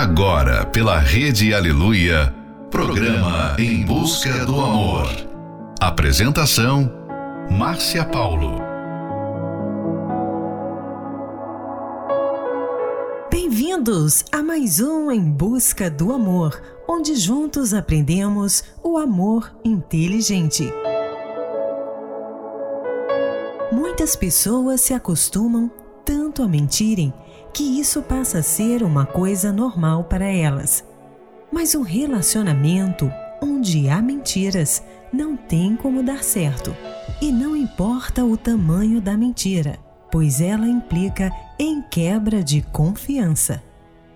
Agora, pela Rede Aleluia, programa Em Busca do Amor. Apresentação: Márcia Paulo. Bem-vindos a mais um Em Busca do Amor, onde juntos aprendemos o amor inteligente. Muitas pessoas se acostumam tanto a mentirem que isso passa a ser uma coisa normal para elas. Mas um relacionamento onde há mentiras não tem como dar certo. E não importa o tamanho da mentira, pois ela implica em quebra de confiança.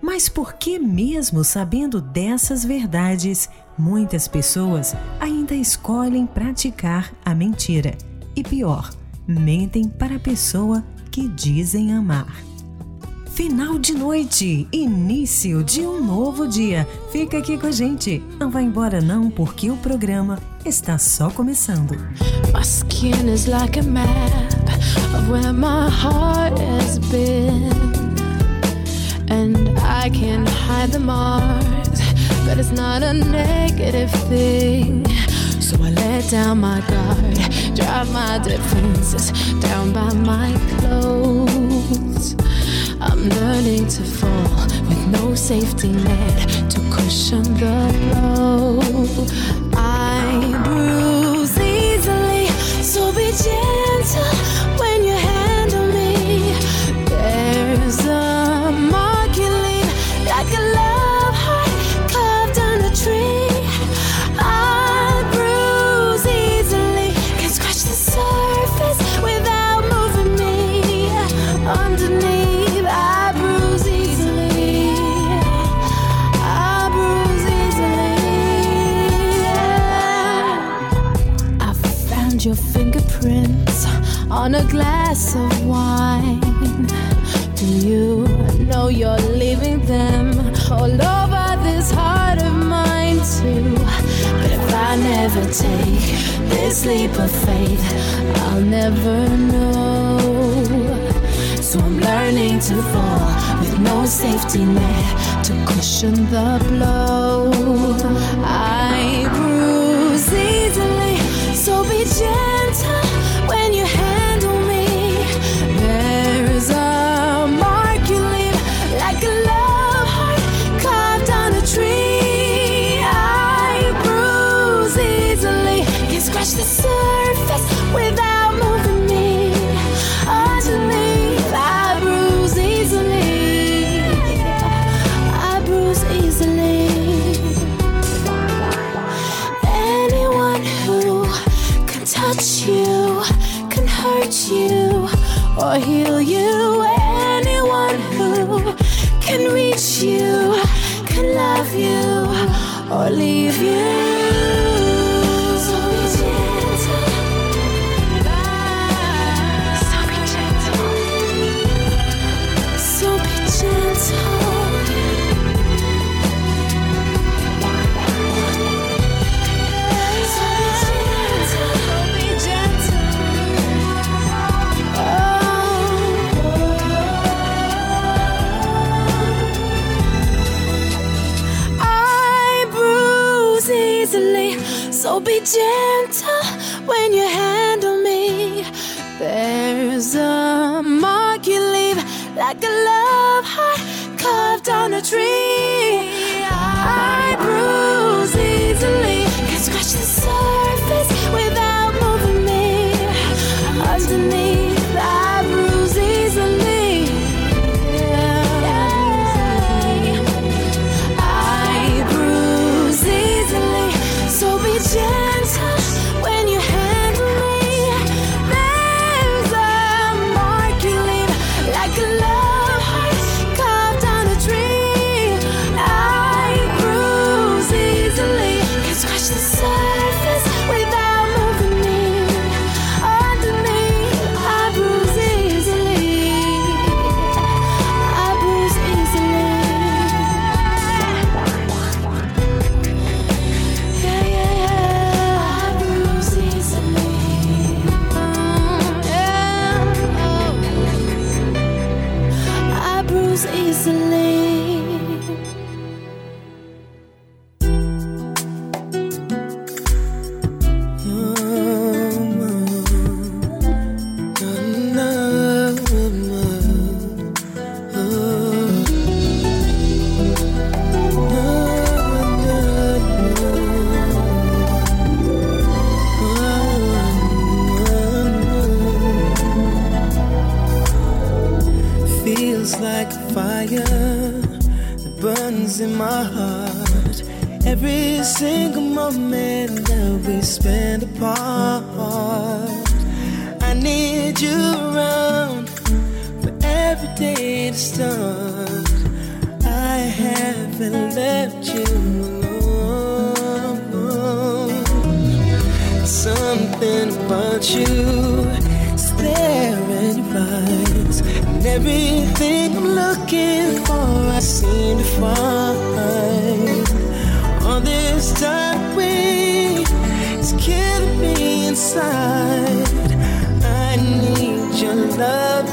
Mas por que, mesmo sabendo dessas verdades, muitas pessoas ainda escolhem praticar a mentira? E pior, mentem para a pessoa que dizem amar. Final de noite, início de um novo dia. Fica aqui com a gente. Não vai embora não, porque o programa está só começando. My skin is like a map of where my heart has been. And I can hide the marks, but it's not a negative thing. So I let down my guard, drive my defenses down by my clothes. I'm learning to fall with no safety net to cushion the blow. I bruise easily, so be gentle this leap of faith, I'll never know. So I'm learning to fall with no safety net to cushion the blow. I bruise easily, so be gentle so be gentle when you handle me. There's a mark you leave like a love heart carved on a tree. I apart, I need you around for every day to start. I haven't left you alone. Something about you is there in your eyes, and everything I'm looking for, I seem to find. Me inside. I need your love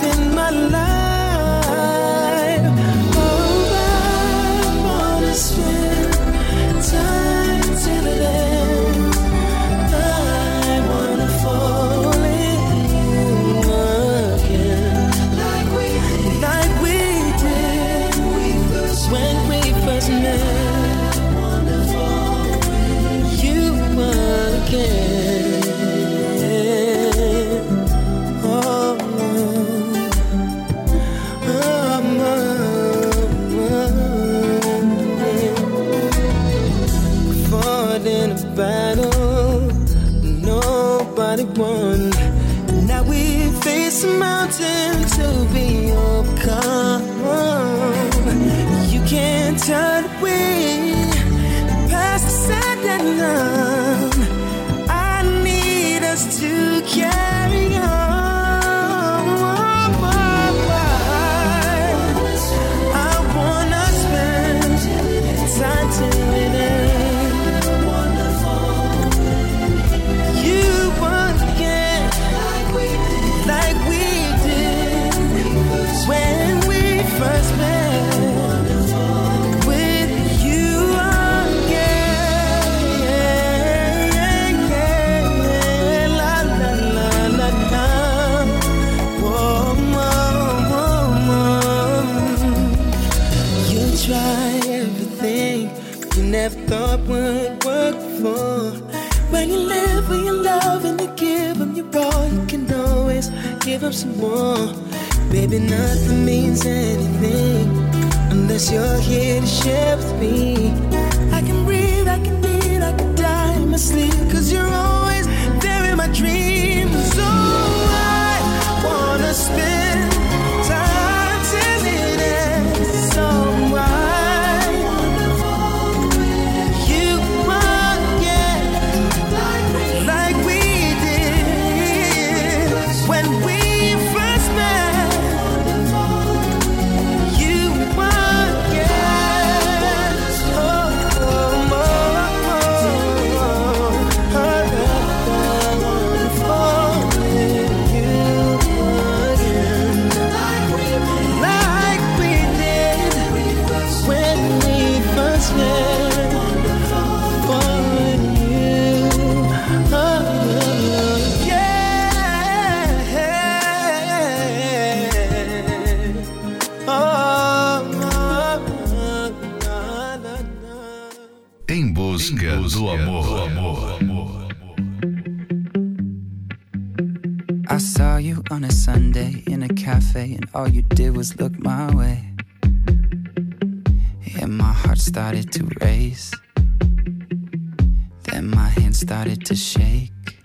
to shake.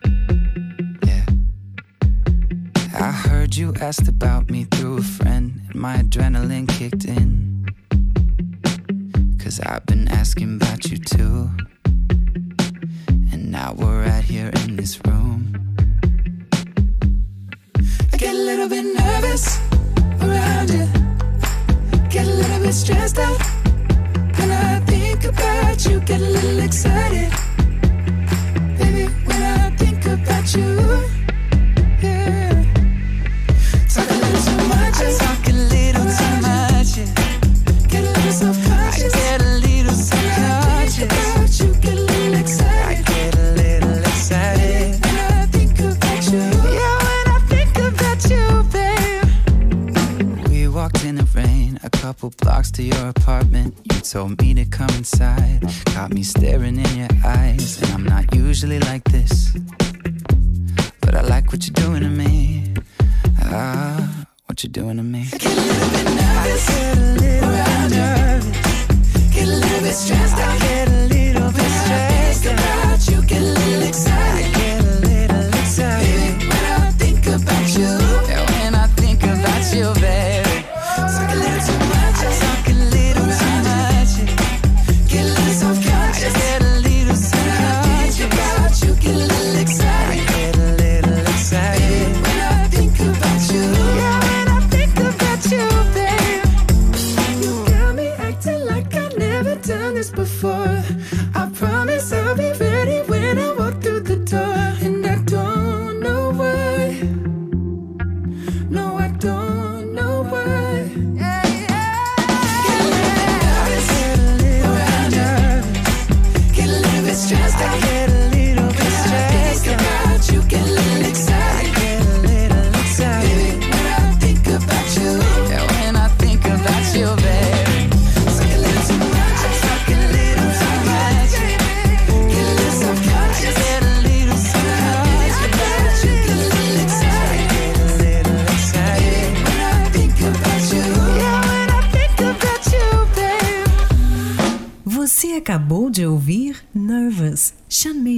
Yeah. I heard you asked about me through a friend, and my adrenaline kicked in. Cause I've been asking about you too. And now we're right here in this room. I get a little bit nervous around you. Get a little bit stressed out. When I think about you, get a little excited. To your apartment. You told me to come inside. Got me staring in your eyes, and I'm not usually like this. But I like what you're doing to me. Ah, what you're doing to me. I get a little bit nervous. I Get a little around bit you. nervous. Get a little bit stressed out. Get a little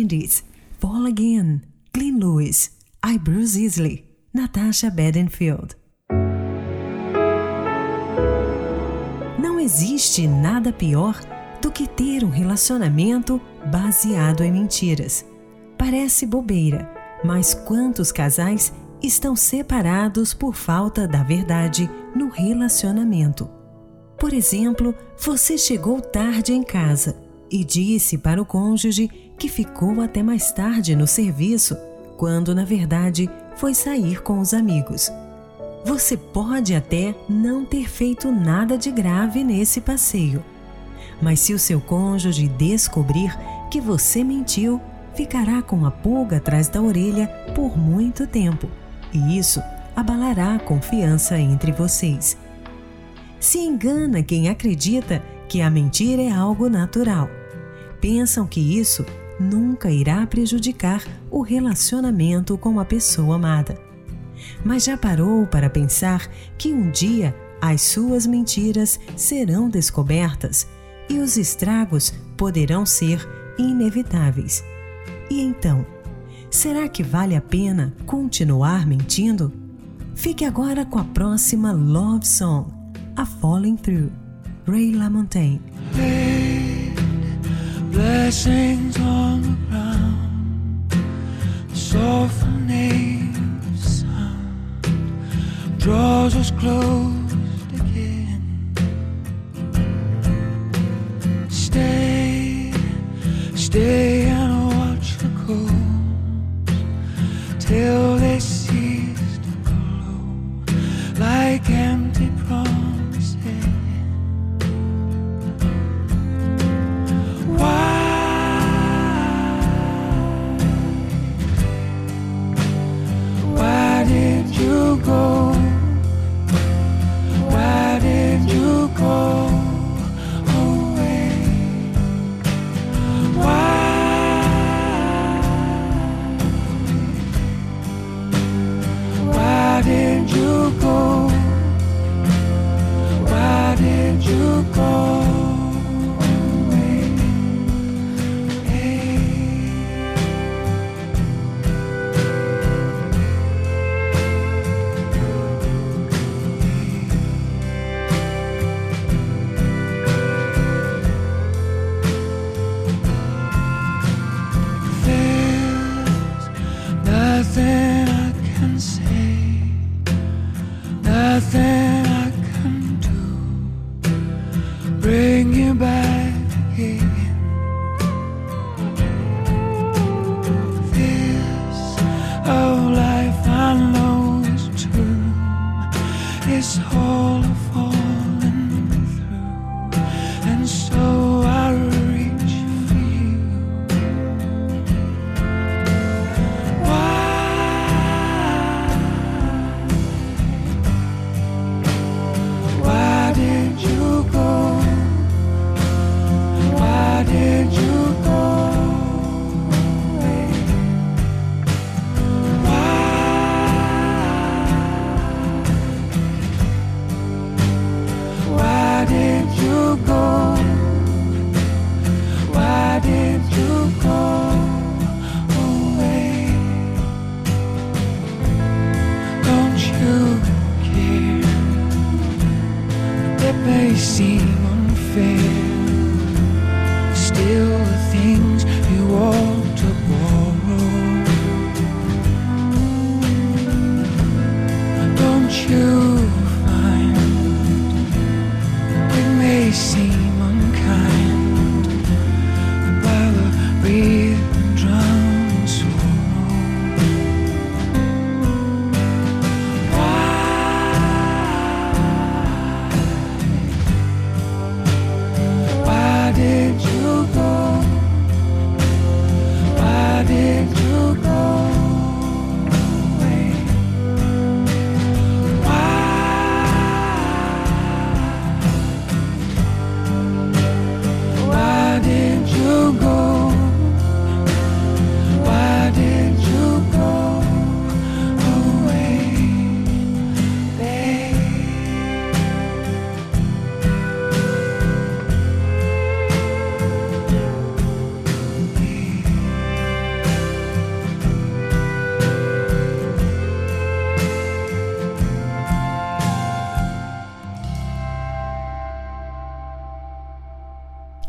Mendes, Fall Again, Glenn Lewis, I Bruce Isley, Natasha Bedingfield. Não existe nada pior do que ter um relacionamento baseado em mentiras. Parece bobeira, mas quantos casais estão separados por falta da verdade no relacionamento? Por exemplo, você chegou tarde em casa e disse para o cônjuge que ficou até mais tarde no serviço, quando na verdade foi sair com os amigos. Você pode até não ter feito nada de grave nesse passeio, mas se o seu cônjuge descobrir que você mentiu, ficará com a pulga atrás da orelha por muito tempo, e isso abalará a confiança entre vocês. Se engana quem acredita que a mentira é algo natural. Pensam que isso nunca irá prejudicar o relacionamento com a pessoa amada. Mas já parou para pensar que um dia as suas mentiras serão descobertas e os estragos poderão ser inevitáveis? E então, será que vale a pena continuar mentindo? Fique agora com a próxima Love Song, A Falling Through, Ray LaMontagne. Blessings on the ground, softening sound draws us close again. Stay, stay and watch the coast. Till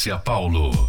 Márcia Paulo.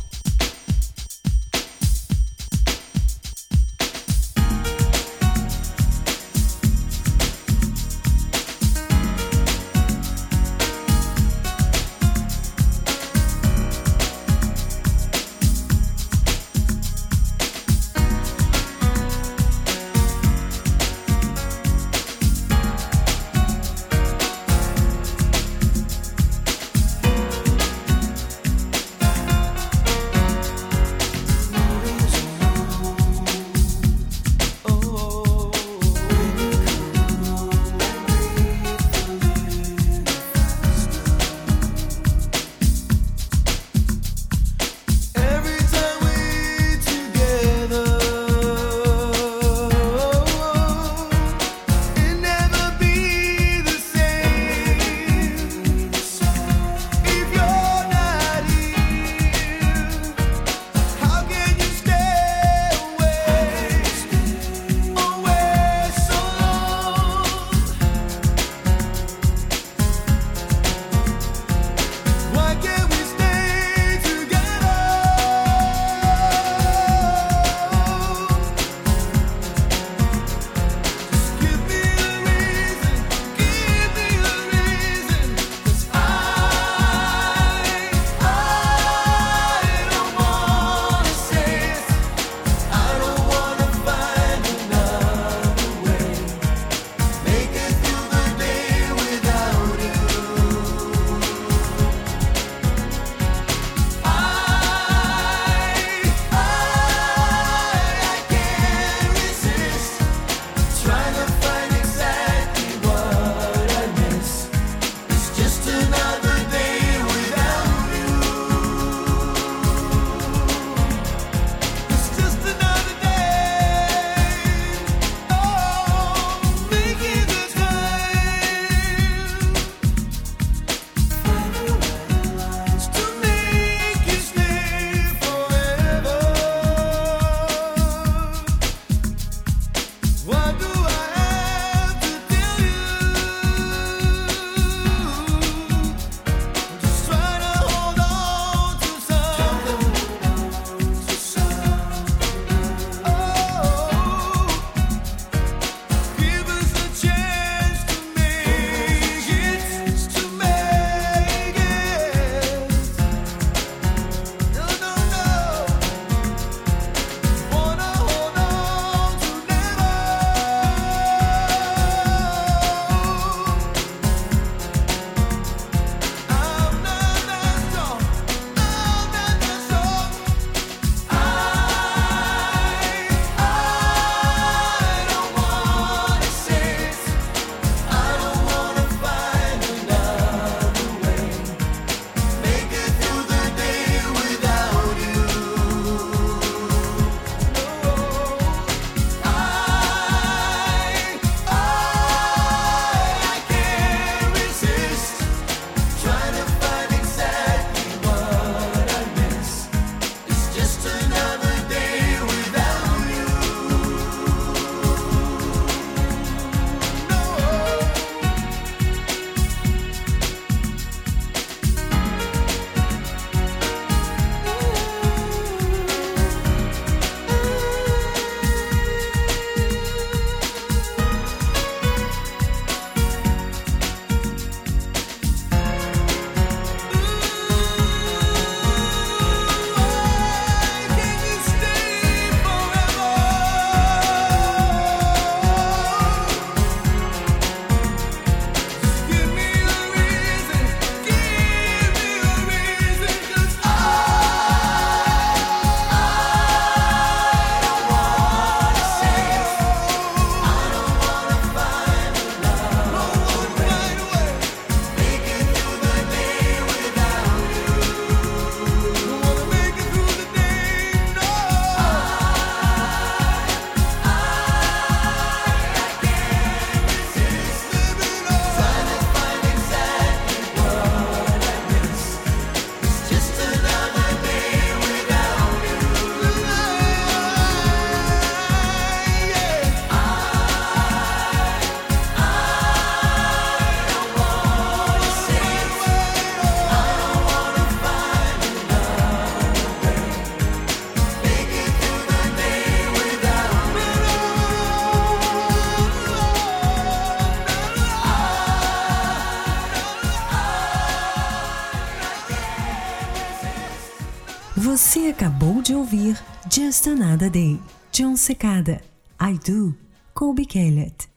Ouvir Just Another Day, John Secada, I Do, Colby Kellett.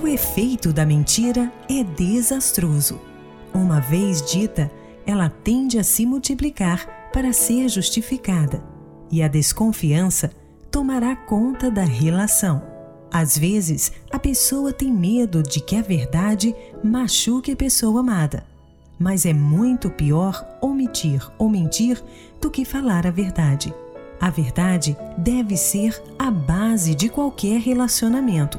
O efeito da mentira é desastroso. Uma vez dita, ela tende a se multiplicar para ser justificada, e a desconfiança tomará conta da relação. Às vezes, a pessoa tem medo de que a verdade machuque a pessoa amada, mas é muito pior omitir ou mentir do que falar a verdade. A verdade deve ser a base de qualquer relacionamento.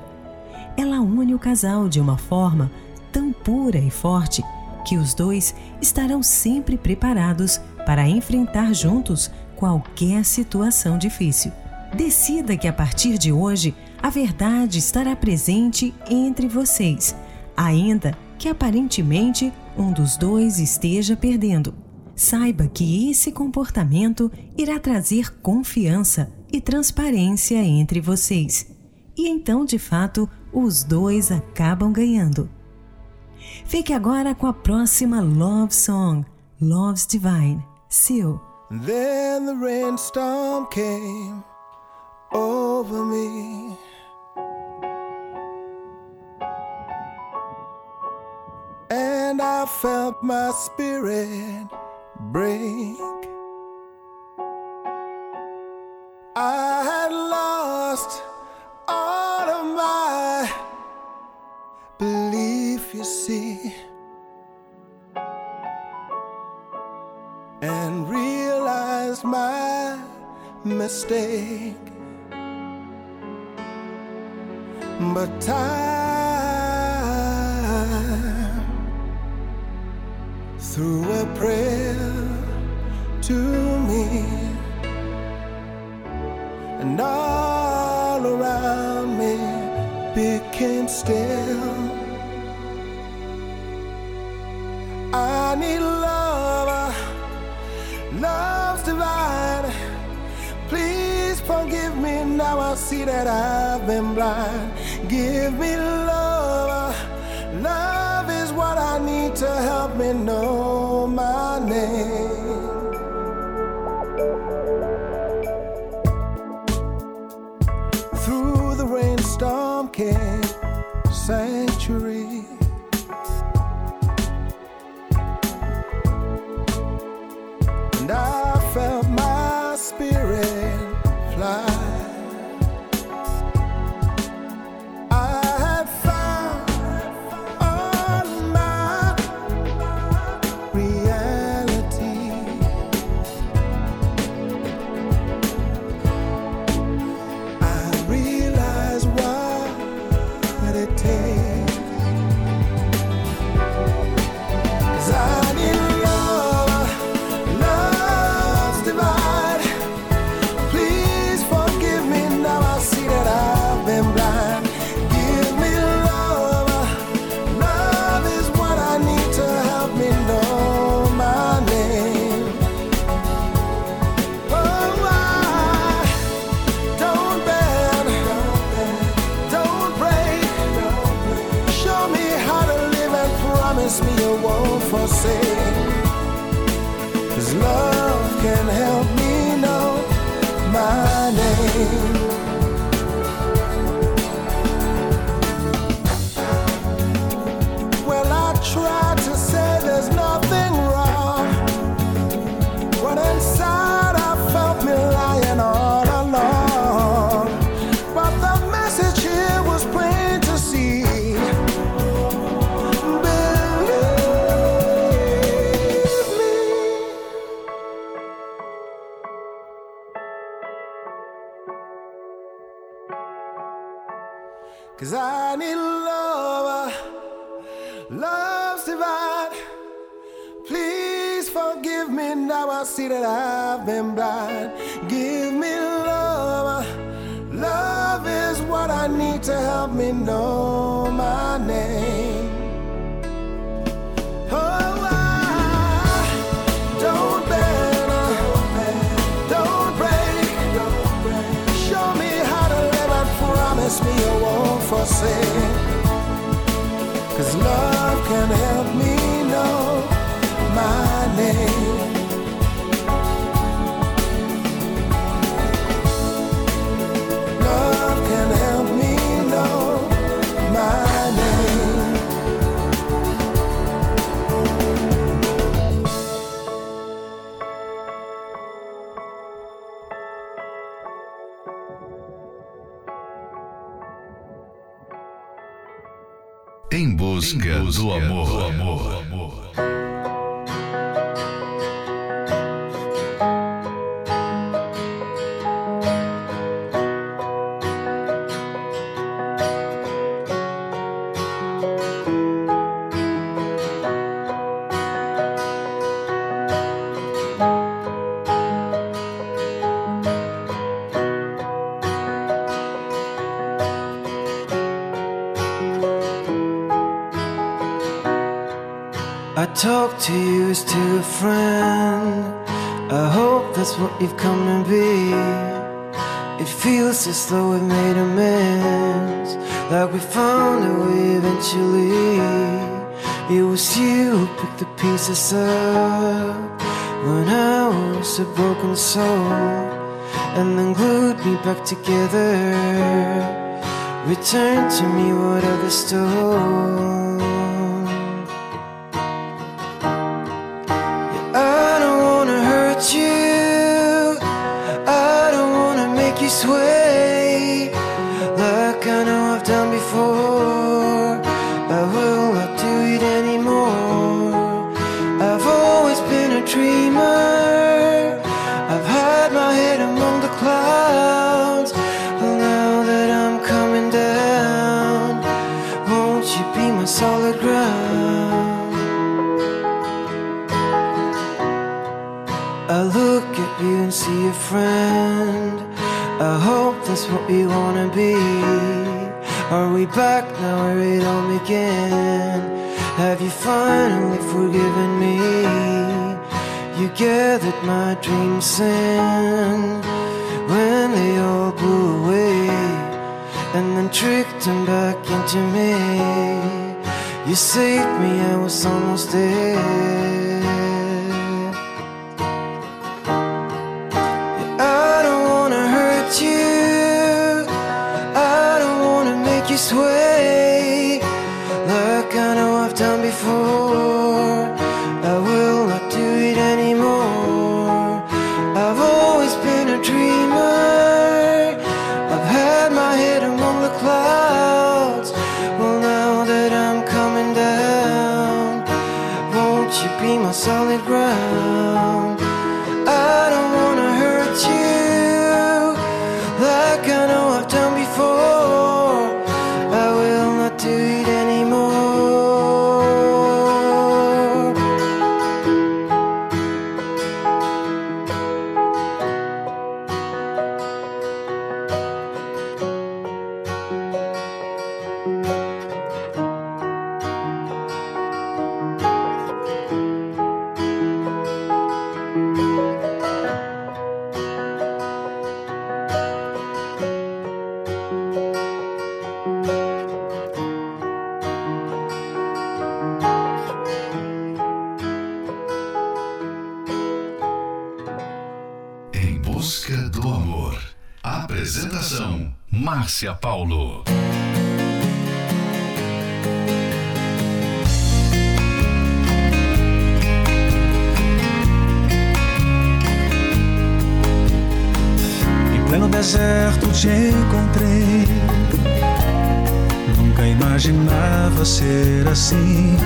Ela une o casal de uma forma tão pura e forte que os dois estarão sempre preparados para enfrentar juntos qualquer situação difícil. Decida que a partir de hoje a verdade estará presente entre vocês, ainda que aparentemente um dos dois esteja perdendo. Saiba que esse comportamento irá trazer confiança e transparência entre vocês. E então, de fato, os dois acabam ganhando. Fique agora com a próxima Love Song, Love's Divine, Seal. Then the rainstorm came over me. And I felt my spirit break. I had lost all of my belief, you see. and realized my mistake. But time threw a prayer to me, and all around me became still. I need love, love's divine. Please forgive me now. I see that I've been blind. Give me love, love is what I need to help me know busca, do amor. Eventually. It was you who picked the pieces up when I was a broken soul, and then glued me back together. Return to me whatever stole. I don't wanna hurt you. I don't wanna make you sway like I know I've done before. What we wanna be. Are we back now where it all began? Have you finally forgiven me? You gathered my dreams in when they all blew away, and then tricked them back into me. You saved me, I was almost dead. Márcia Paulo. Em pleno deserto te encontrei. Nunca imaginava ser assim.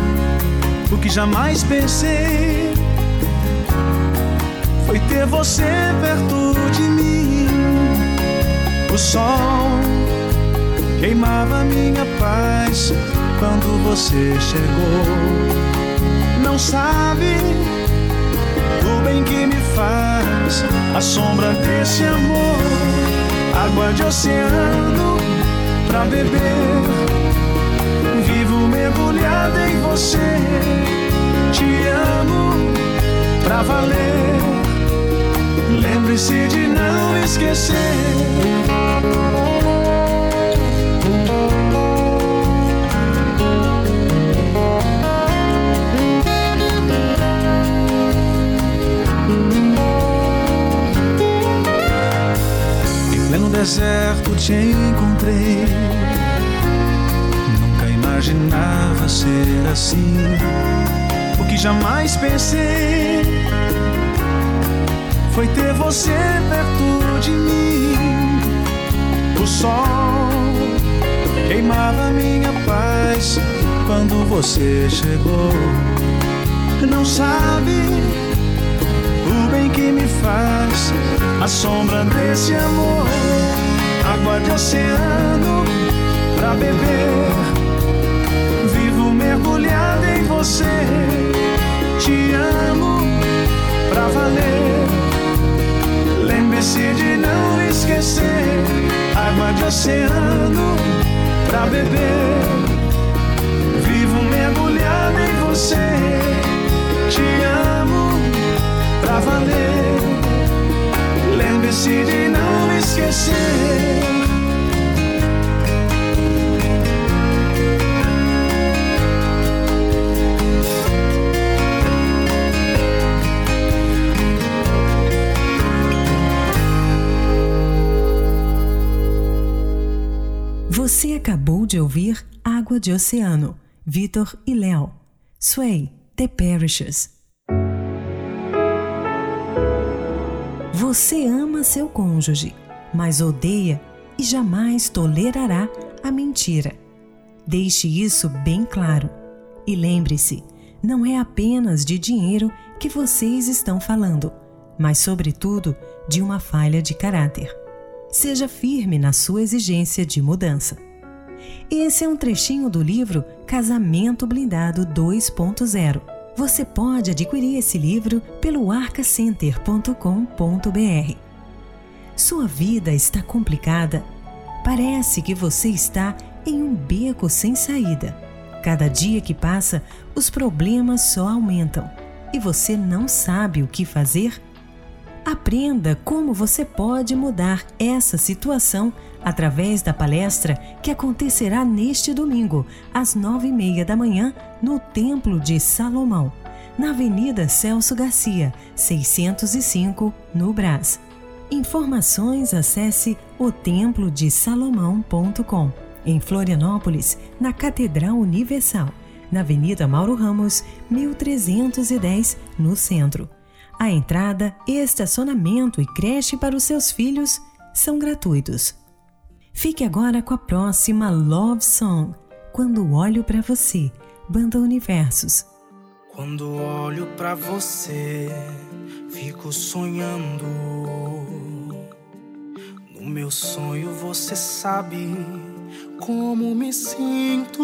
O que jamais pensei foi ter você perto de mim. O sol queimava minha paz quando você chegou. Não sabe o bem que me faz a sombra desse amor, água de oceano pra beber. Vivo mergulhado em você, te amo pra valer. Lembre-se de não esquecer. Deserto te encontrei. Nunca imaginava ser assim. O que jamais pensei foi ter você perto de mim. O sol queimava minha paz quando você chegou. Não sabe bem que me faz a sombra desse amor, água de oceano pra beber. Vivo mergulhado em você, te amo pra valer. Lembre-se de não esquecer, água de oceano pra beber. Vivo mergulhado em você, te amo pra valer. Lembre-se de não esquecer. Você acabou de ouvir Água de Oceano, Vitor e Léo. Sway, The Parishes. Você ama seu cônjuge, mas odeia e jamais tolerará a mentira. Deixe isso bem claro. E lembre-se, não é apenas de dinheiro que vocês estão falando, mas, sobretudo, de uma falha de caráter. Seja firme na sua exigência de mudança. Esse é um trechinho do livro Casamento Blindado 2.0. Você pode adquirir esse livro pelo arcacenter.com.br. Sua vida está complicada? Parece que você está em um beco sem saída. Cada dia que passa, os problemas só aumentam e você não sabe o que fazer? Aprenda como você pode mudar essa situação através da palestra que acontecerá neste domingo, às nove e meia da manhã, no Templo de Salomão, na Avenida Celso Garcia, 605, no Brás. Informações acesse otemplodesalomão.com. Em Florianópolis, na Catedral Universal, na Avenida Mauro Ramos, 1310, no centro. A entrada, estacionamento e creche para os seus filhos são gratuitos. Fique agora com a próxima Love Song, Quando Olho para Você, Banda Universos. Quando olho pra você, fico sonhando. No meu sonho você sabe como me sinto.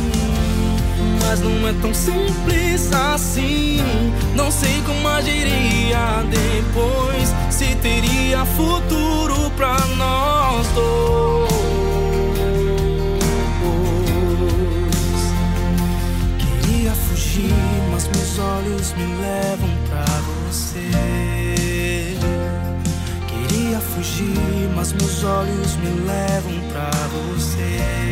Mas não é tão simples assim. Não sei como agiria depois. Se teria futuro pra nós dois. Queria fugir, mas meus olhos me levam pra você. Queria fugir, mas meus olhos me levam pra você.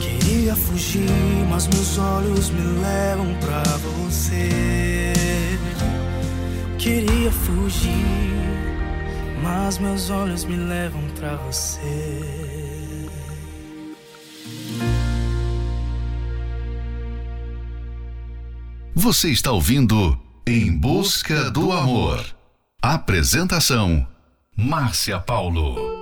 Queria fugir, mas meus olhos me levam pra você. Queria fugir, mas meus olhos me levam pra você. Você está ouvindo Em Busca do Amor. Apresentação: Márcia Paulo.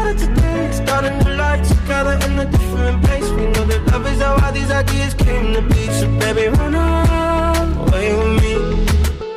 started today. Start a life together in a different place. We know that love is how all these ideas came to be. So baby, run away with me.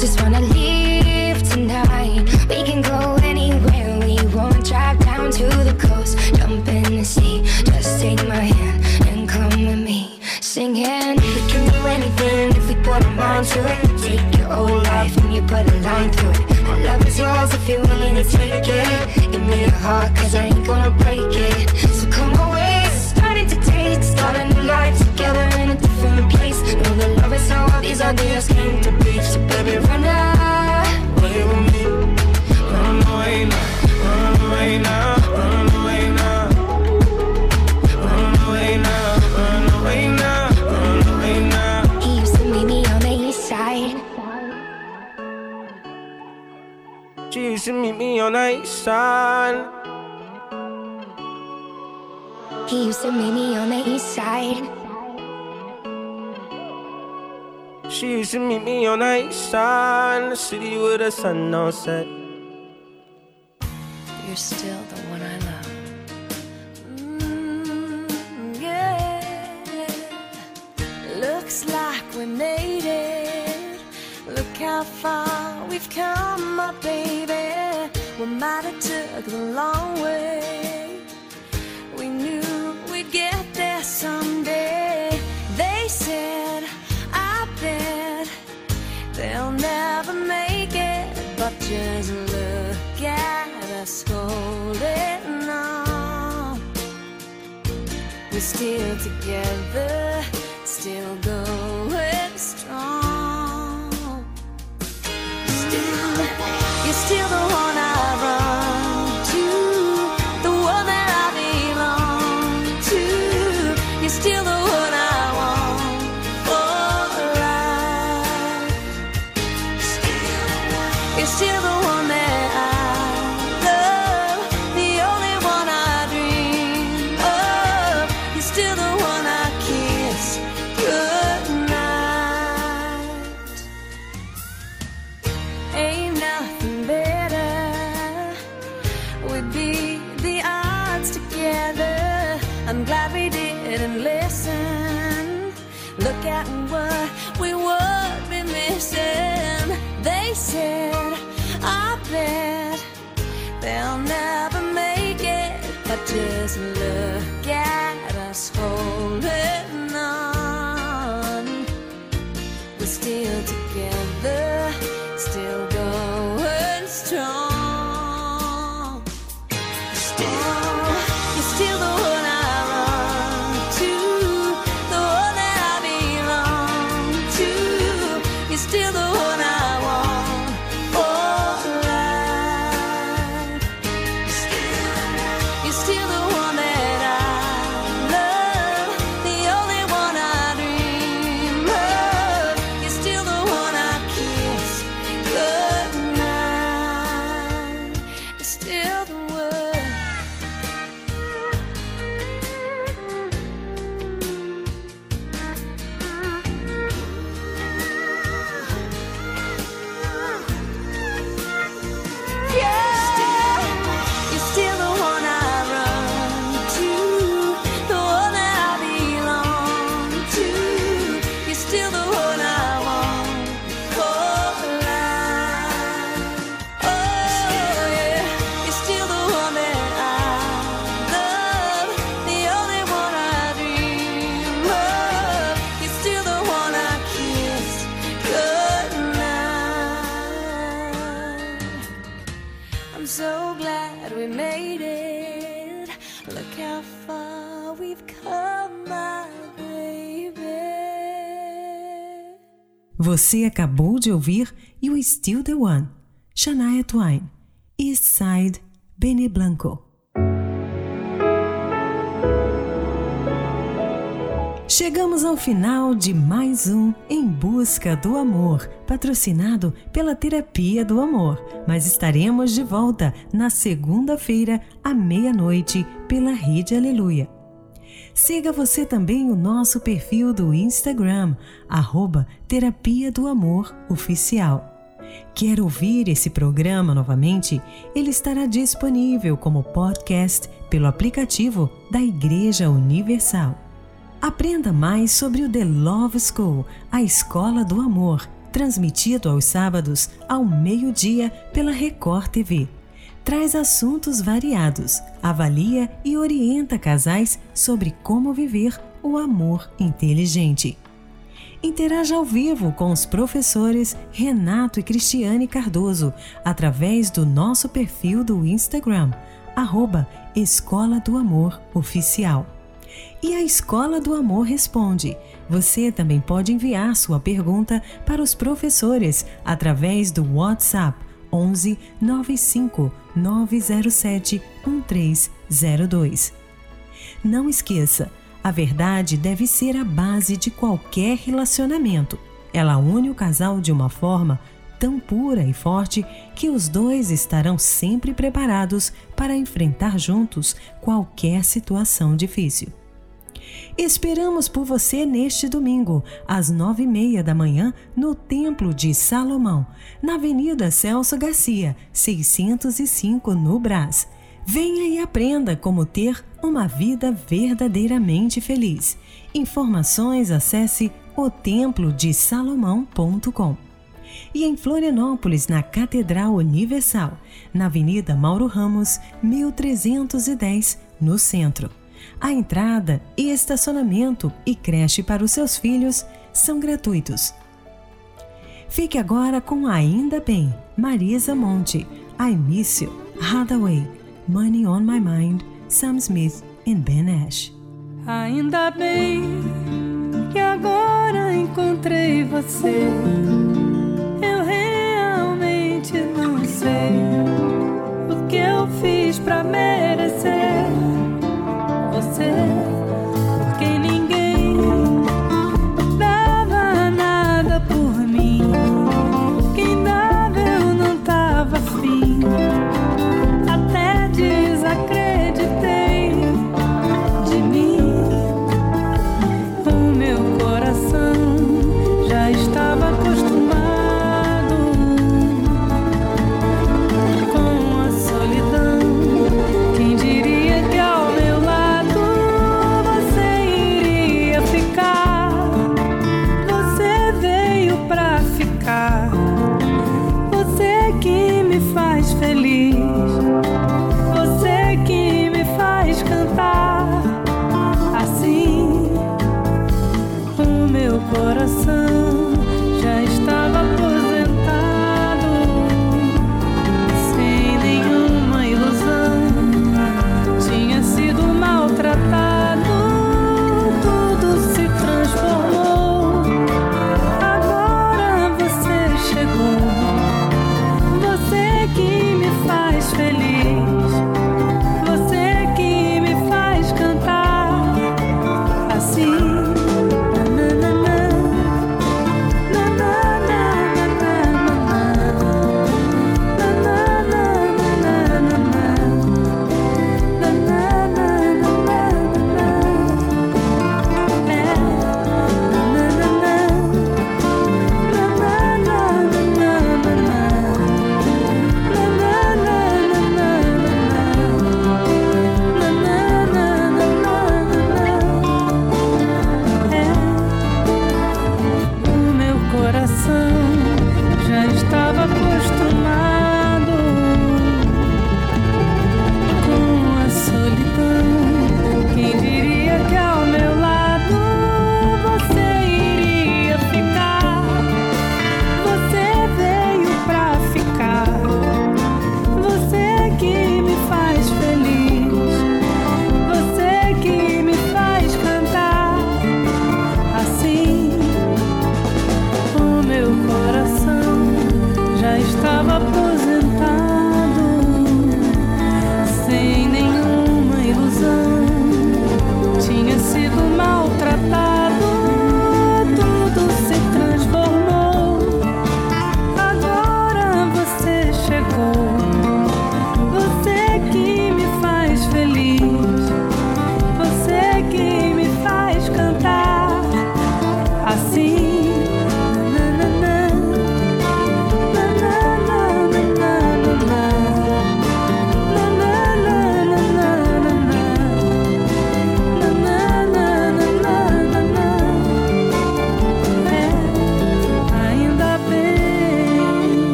just wanna leave tonight. We can go anywhere we want. Drive down to the coast, jump in the sea. Just take my hand and come with me. Singing, we can do anything if we put our mind to it. Take your whole life and you put a line through it. My love is yours if you're willing to take it. Give me your heart, cause I ain't gonna break it. So come away, starting to date, start a new life together in a different place. Know that love is all these ideas came to be. To meet me on the east side. He used to meet me on the east side. She used to meet me on the east side in the city where the sun don't set. You're still the one I love. Mm, yeah. Looks like we made it. Look how far we've come, my baby. We might have took the long way. We knew we'd get there someday. They said, I bet they'll never make it. But just look at us holding on. We're still together, still going Você acabou de ouvir You Still the One, Shania Twain, East Side, Benny Blanco. Chegamos ao final de mais um Em Busca do Amor, patrocinado pela Terapia do Amor. Mas estaremos de volta na segunda-feira, à meia-noite, pela Rede Aleluia. Siga você também o nosso perfil do Instagram, arroba Terapia do Amor Oficial. Quer ouvir esse programa novamente? Ele estará disponível como podcast pelo aplicativo da Igreja Universal. Aprenda mais sobre o The Love School, a Escola do Amor, transmitido aos sábados ao meio-dia pela Record TV. Traz assuntos variados, avalia e orienta casais sobre como viver o amor inteligente. Interaja ao vivo com os professores Renato e Cristiane Cardoso através do nosso perfil do Instagram, arroba Escola do Amor Oficial. E a Escola do Amor responde. Você também pode enviar sua pergunta para os professores através do WhatsApp 11 95 907 1302. Não esqueça, a verdade deve ser a base de qualquer relacionamento. Ela une o casal de uma forma tão pura e forte que os dois estarão sempre preparados para enfrentar juntos qualquer situação difícil. Esperamos por você neste domingo, às nove e meia da manhã, no Templo de Salomão, na Avenida Celso Garcia, 605, no Brás. Venha e aprenda como ter uma vida verdadeiramente feliz. Informações acesse otemplodesalomão.com. E em Florianópolis, na Catedral Universal, na Avenida Mauro Ramos, 1310, no centro. A entrada e estacionamento e creche para os seus filhos são gratuitos. Fique agora com Ainda Bem, Marisa Monte, You, Hathaway, Money on My Mind, Sam Smith e Ben Ash. Ainda bem que agora encontrei você. Eu realmente não sei o que eu fiz pra merecer você.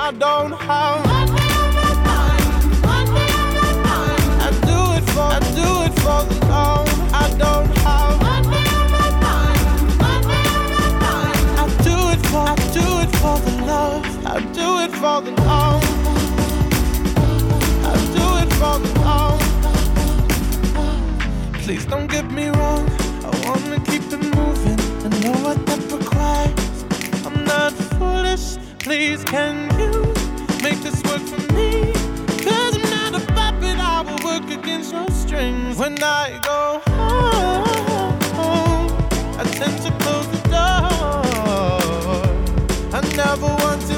I don't have. I do it for, I do it for the. I don't have. I do it for, I do it for the love. I do it for the. I do it for the. Please don't get me wrong. I wanna keep it moving. I know what that requires. I'm not foolish. Please can strings. When I go home, I tend to close the door. I never want to